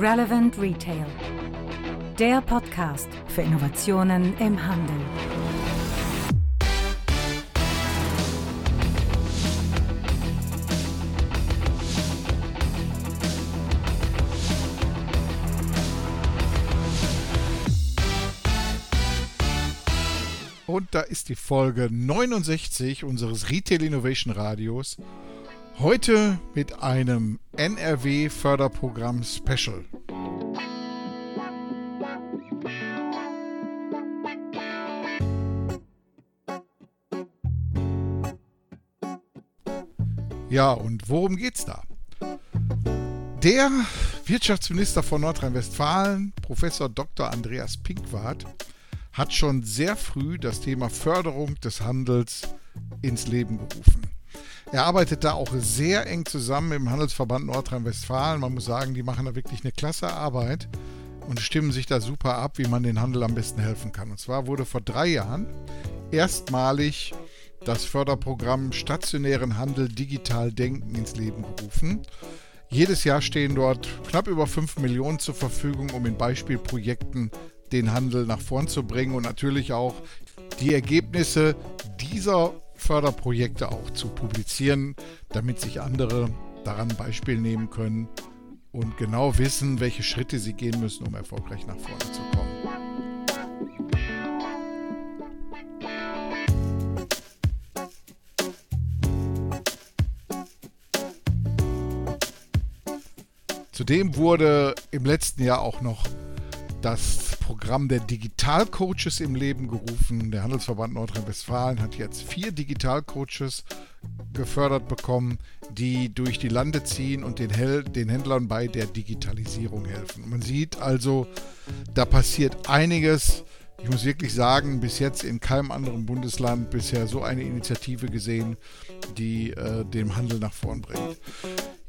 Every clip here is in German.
Relevant Retail. Der Podcast für Innovationen im Handel. Und da ist die Folge 69 unseres Retail Innovation Radios. Heute mit einem NRW Förderprogramm Special. Ja, und worum geht's da? Der Wirtschaftsminister von Nordrhein-Westfalen, Professor Dr. Andreas Pinkwart, hat schon sehr früh das Thema Förderung des Handels ins Leben gerufen. Er arbeitet da auch sehr eng zusammen im Handelsverband Nordrhein-Westfalen. Man muss sagen, die machen da wirklich eine klasse Arbeit und stimmen sich da super ab, wie man den Handel am besten helfen kann. Und zwar wurde vor drei Jahren erstmalig das Förderprogramm Stationären Handel Digital Denken ins Leben gerufen. Jedes Jahr stehen dort knapp über 5 Millionen zur Verfügung, um in Beispielprojekten den Handel nach vorn zu bringen und natürlich auch die Ergebnisse dieser Förderprojekte auch zu publizieren, damit sich andere daran Beispiel nehmen können und genau wissen, welche Schritte sie gehen müssen, um erfolgreich nach vorne zu kommen. Zudem wurde im letzten Jahr auch noch das Programm der Digitalcoaches im Leben gerufen. Der Handelsverband Nordrhein-Westfalen hat jetzt vier Digitalcoaches gefördert bekommen, die durch die Lande ziehen und den, Hel den Händlern bei der Digitalisierung helfen. Man sieht also, da passiert einiges. Ich muss wirklich sagen, bis jetzt in keinem anderen Bundesland bisher so eine Initiative gesehen, die äh, den Handel nach vorn bringt.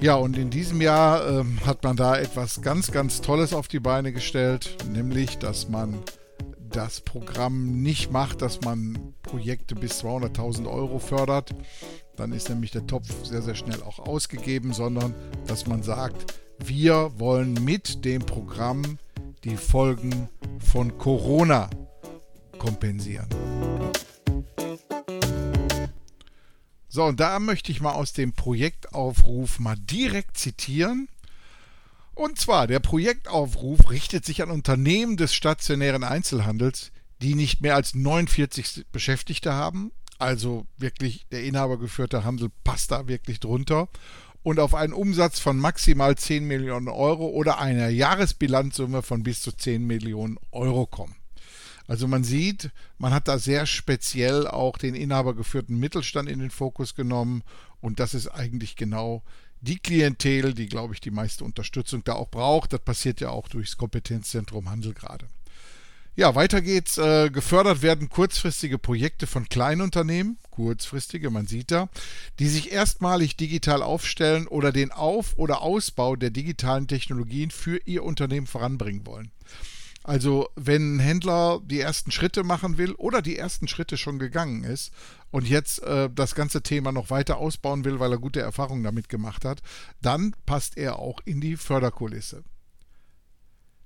Ja, und in diesem Jahr ähm, hat man da etwas ganz, ganz Tolles auf die Beine gestellt, nämlich, dass man das Programm nicht macht, dass man Projekte bis 200.000 Euro fördert. Dann ist nämlich der Topf sehr, sehr schnell auch ausgegeben, sondern dass man sagt, wir wollen mit dem Programm die Folgen von Corona kompensieren. So, und da möchte ich mal aus dem Projektaufruf mal direkt zitieren. Und zwar, der Projektaufruf richtet sich an Unternehmen des stationären Einzelhandels, die nicht mehr als 49 Beschäftigte haben. Also wirklich, der inhabergeführte Handel passt da wirklich drunter. Und auf einen Umsatz von maximal 10 Millionen Euro oder einer Jahresbilanzsumme von bis zu 10 Millionen Euro kommen. Also man sieht, man hat da sehr speziell auch den inhabergeführten Mittelstand in den Fokus genommen und das ist eigentlich genau die Klientel, die, glaube ich, die meiste Unterstützung da auch braucht. Das passiert ja auch durchs Kompetenzzentrum Handel gerade. Ja, weiter geht's. Äh, gefördert werden kurzfristige Projekte von Kleinunternehmen, kurzfristige, man sieht da, die sich erstmalig digital aufstellen oder den Auf- oder Ausbau der digitalen Technologien für ihr Unternehmen voranbringen wollen. Also wenn ein Händler die ersten Schritte machen will oder die ersten Schritte schon gegangen ist und jetzt äh, das ganze Thema noch weiter ausbauen will, weil er gute Erfahrungen damit gemacht hat, dann passt er auch in die Förderkulisse.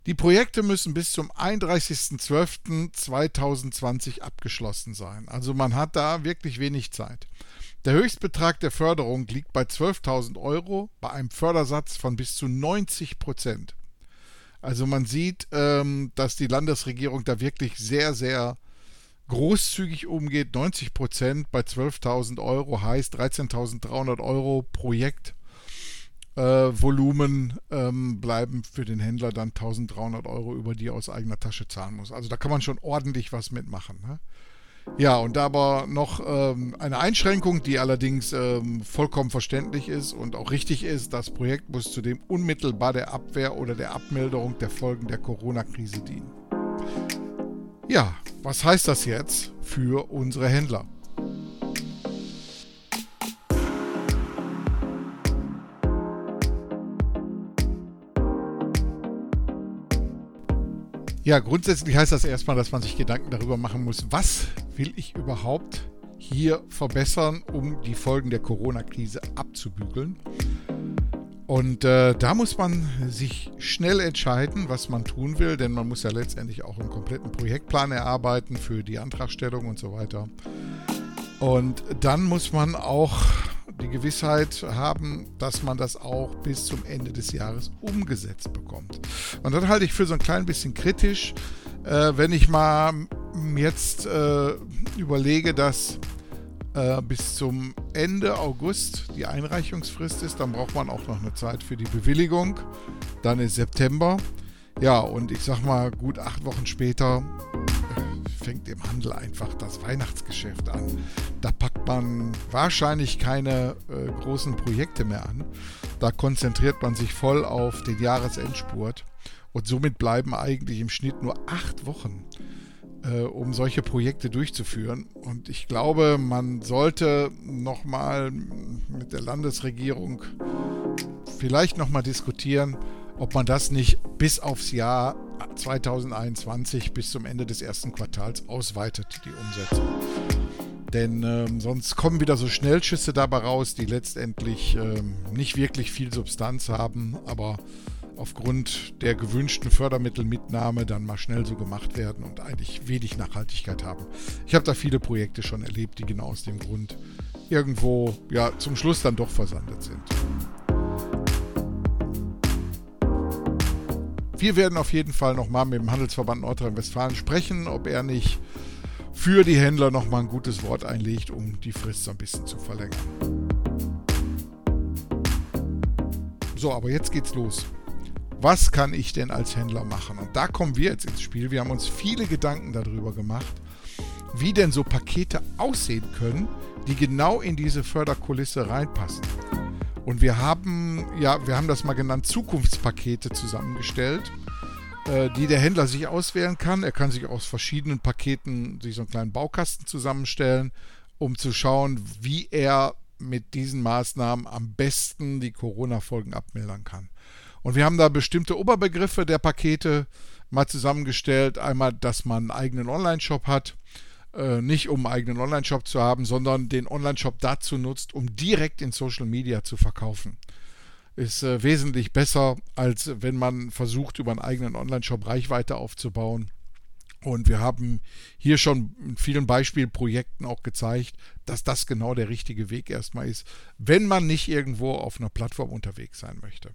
Die Projekte müssen bis zum 31.12.2020 abgeschlossen sein. Also man hat da wirklich wenig Zeit. Der Höchstbetrag der Förderung liegt bei 12.000 Euro bei einem Fördersatz von bis zu 90 Prozent. Also man sieht, ähm, dass die Landesregierung da wirklich sehr, sehr großzügig umgeht. 90 Prozent bei 12.000 Euro heißt 13.300 Euro Projekt. Äh, Volumen ähm, bleiben für den Händler dann 1300 Euro, über die er aus eigener Tasche zahlen muss. Also da kann man schon ordentlich was mitmachen. Ne? Ja, und da aber noch ähm, eine Einschränkung, die allerdings ähm, vollkommen verständlich ist und auch richtig ist. Das Projekt muss zudem unmittelbar der Abwehr oder der Abmilderung der Folgen der Corona-Krise dienen. Ja, was heißt das jetzt für unsere Händler? Ja, grundsätzlich heißt das erstmal, dass man sich Gedanken darüber machen muss, was will ich überhaupt hier verbessern, um die Folgen der Corona-Krise abzubügeln. Und äh, da muss man sich schnell entscheiden, was man tun will, denn man muss ja letztendlich auch einen kompletten Projektplan erarbeiten für die Antragstellung und so weiter. Und dann muss man auch die Gewissheit haben, dass man das auch bis zum Ende des Jahres umgesetzt bekommt. Und das halte ich für so ein klein bisschen kritisch, äh, wenn ich mal jetzt äh, überlege, dass äh, bis zum Ende August die Einreichungsfrist ist. Dann braucht man auch noch eine Zeit für die Bewilligung. Dann ist September. Ja, und ich sag mal, gut acht Wochen später äh, fängt im Handel einfach das Weihnachtsgeschäft an. Da packt man wahrscheinlich keine äh, großen Projekte mehr an. Da konzentriert man sich voll auf den Jahresendspurt. Und somit bleiben eigentlich im Schnitt nur acht Wochen äh, um solche Projekte durchzuführen. Und ich glaube, man sollte nochmal mit der Landesregierung vielleicht nochmal diskutieren, ob man das nicht bis aufs Jahr 2021 bis zum Ende des ersten Quartals ausweitet, die Umsetzung. Denn ähm, sonst kommen wieder so Schnellschüsse dabei raus, die letztendlich ähm, nicht wirklich viel Substanz haben, aber aufgrund der gewünschten Fördermittelmitnahme dann mal schnell so gemacht werden und eigentlich wenig Nachhaltigkeit haben. Ich habe da viele Projekte schon erlebt, die genau aus dem Grund irgendwo ja zum Schluss dann doch versandet sind. Wir werden auf jeden Fall nochmal mit dem Handelsverband Nordrhein-Westfalen sprechen, ob er nicht für die Händler nochmal ein gutes Wort einlegt, um die Frist so ein bisschen zu verlängern. So, aber jetzt geht's los was kann ich denn als Händler machen? Und da kommen wir jetzt ins Spiel. Wir haben uns viele Gedanken darüber gemacht, wie denn so Pakete aussehen können, die genau in diese Förderkulisse reinpassen. Und wir haben, ja, wir haben das mal genannt, Zukunftspakete zusammengestellt, äh, die der Händler sich auswählen kann. Er kann sich aus verschiedenen Paketen sich so einen kleinen Baukasten zusammenstellen, um zu schauen, wie er mit diesen Maßnahmen am besten die Corona-Folgen abmildern kann. Und wir haben da bestimmte Oberbegriffe der Pakete mal zusammengestellt. Einmal, dass man einen eigenen Online-Shop hat. Äh, nicht um einen eigenen Online-Shop zu haben, sondern den Online-Shop dazu nutzt, um direkt in Social Media zu verkaufen. Ist äh, wesentlich besser, als wenn man versucht, über einen eigenen Online-Shop Reichweite aufzubauen. Und wir haben hier schon in vielen Beispielprojekten auch gezeigt, dass das genau der richtige Weg erstmal ist, wenn man nicht irgendwo auf einer Plattform unterwegs sein möchte.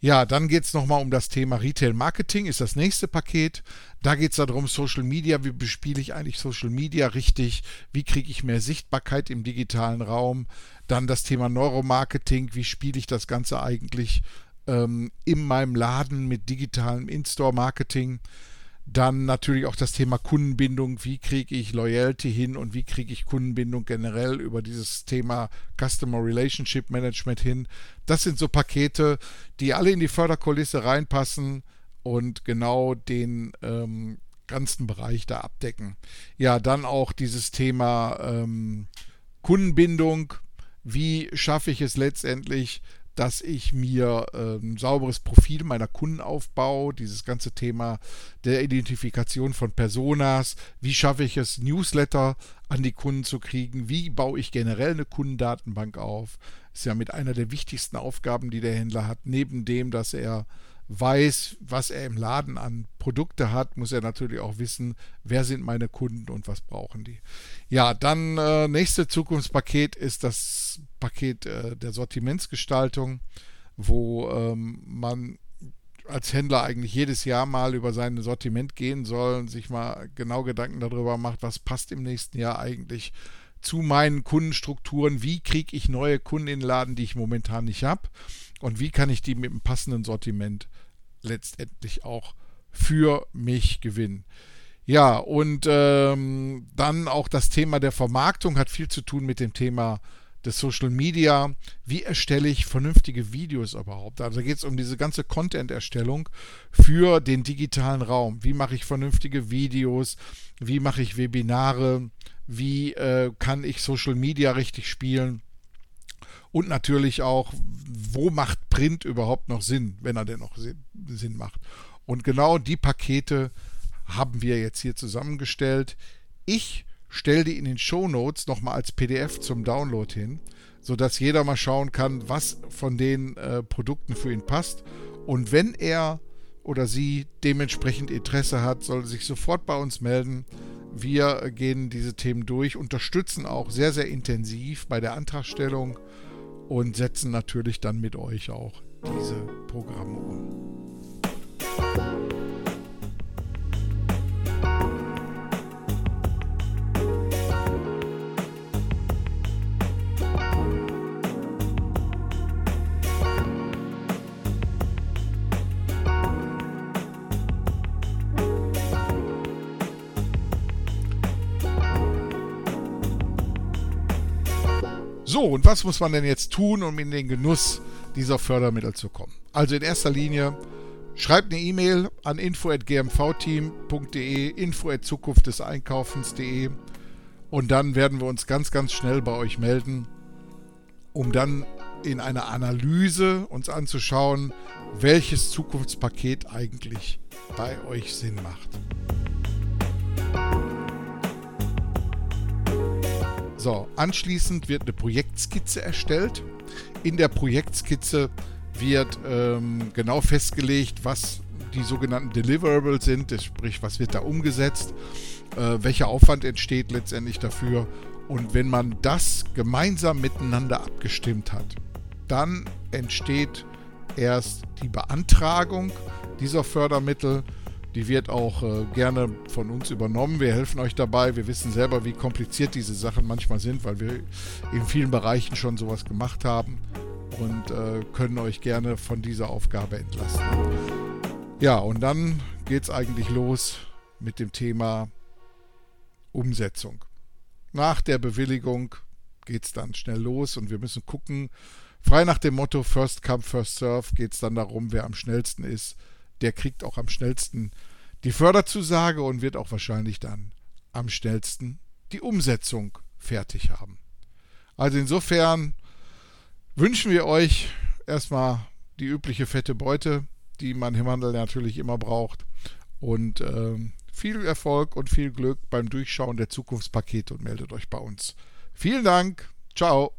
Ja, dann geht es nochmal um das Thema Retail Marketing, ist das nächste Paket. Da geht es darum, Social Media, wie bespiele ich eigentlich Social Media richtig, wie kriege ich mehr Sichtbarkeit im digitalen Raum. Dann das Thema Neuromarketing, wie spiele ich das Ganze eigentlich ähm, in meinem Laden mit digitalem In-Store-Marketing. Dann natürlich auch das Thema Kundenbindung. Wie kriege ich Loyalty hin und wie kriege ich Kundenbindung generell über dieses Thema Customer Relationship Management hin? Das sind so Pakete, die alle in die Förderkulisse reinpassen und genau den ähm, ganzen Bereich da abdecken. Ja, dann auch dieses Thema ähm, Kundenbindung. Wie schaffe ich es letztendlich, dass ich mir ein sauberes Profil meiner Kunden aufbaue, dieses ganze Thema der Identifikation von Personas, wie schaffe ich es, Newsletter an die Kunden zu kriegen, wie baue ich generell eine Kundendatenbank auf, ist ja mit einer der wichtigsten Aufgaben, die der Händler hat, neben dem, dass er weiß, was er im Laden an Produkte hat, muss er natürlich auch wissen, wer sind meine Kunden und was brauchen die. Ja, dann äh, nächste Zukunftspaket ist das Paket äh, der Sortimentsgestaltung, wo ähm, man als Händler eigentlich jedes Jahr mal über sein Sortiment gehen soll und sich mal genau Gedanken darüber macht, was passt im nächsten Jahr eigentlich zu meinen Kundenstrukturen, wie kriege ich neue Kunden in den Laden, die ich momentan nicht habe und wie kann ich die mit einem passenden Sortiment letztendlich auch für mich gewinnen. Ja, und ähm, dann auch das Thema der Vermarktung hat viel zu tun mit dem Thema des Social Media. Wie erstelle ich vernünftige Videos überhaupt? Also geht es um diese ganze Content-Erstellung für den digitalen Raum. Wie mache ich vernünftige Videos? Wie mache ich Webinare? Wie äh, kann ich Social Media richtig spielen? Und natürlich auch, wo macht Print überhaupt noch Sinn, wenn er denn noch Sinn macht. Und genau die Pakete haben wir jetzt hier zusammengestellt. Ich stelle die in den Show Notes nochmal als PDF zum Download hin, sodass jeder mal schauen kann, was von den äh, Produkten für ihn passt. Und wenn er oder sie dementsprechend Interesse hat, soll sich sofort bei uns melden. Wir gehen diese Themen durch, unterstützen auch sehr, sehr intensiv bei der Antragstellung und setzen natürlich dann mit euch auch diese Programme um. So, und was muss man denn jetzt tun, um in den Genuss dieser Fördermittel zu kommen? Also in erster Linie schreibt eine E-Mail an info@gmvteam.de, info@zukunft des Einkaufens.de und dann werden wir uns ganz ganz schnell bei euch melden, um dann in einer Analyse uns anzuschauen, welches Zukunftspaket eigentlich bei euch Sinn macht. So, anschließend wird eine Projektskizze erstellt. In der Projektskizze wird ähm, genau festgelegt, was die sogenannten Deliverables sind, sprich, was wird da umgesetzt, äh, welcher Aufwand entsteht letztendlich dafür. Und wenn man das gemeinsam miteinander abgestimmt hat, dann entsteht erst die Beantragung dieser Fördermittel die wird auch äh, gerne von uns übernommen. Wir helfen euch dabei. Wir wissen selber, wie kompliziert diese Sachen manchmal sind, weil wir in vielen Bereichen schon sowas gemacht haben und äh, können euch gerne von dieser Aufgabe entlasten. Ja, und dann geht es eigentlich los mit dem Thema Umsetzung. Nach der Bewilligung geht es dann schnell los und wir müssen gucken, frei nach dem Motto First Come, First Serve geht es dann darum, wer am schnellsten ist der kriegt auch am schnellsten die Förderzusage und wird auch wahrscheinlich dann am schnellsten die Umsetzung fertig haben. Also insofern wünschen wir euch erstmal die übliche fette Beute, die man im Handel natürlich immer braucht. Und äh, viel Erfolg und viel Glück beim Durchschauen der Zukunftspakete und meldet euch bei uns. Vielen Dank. Ciao.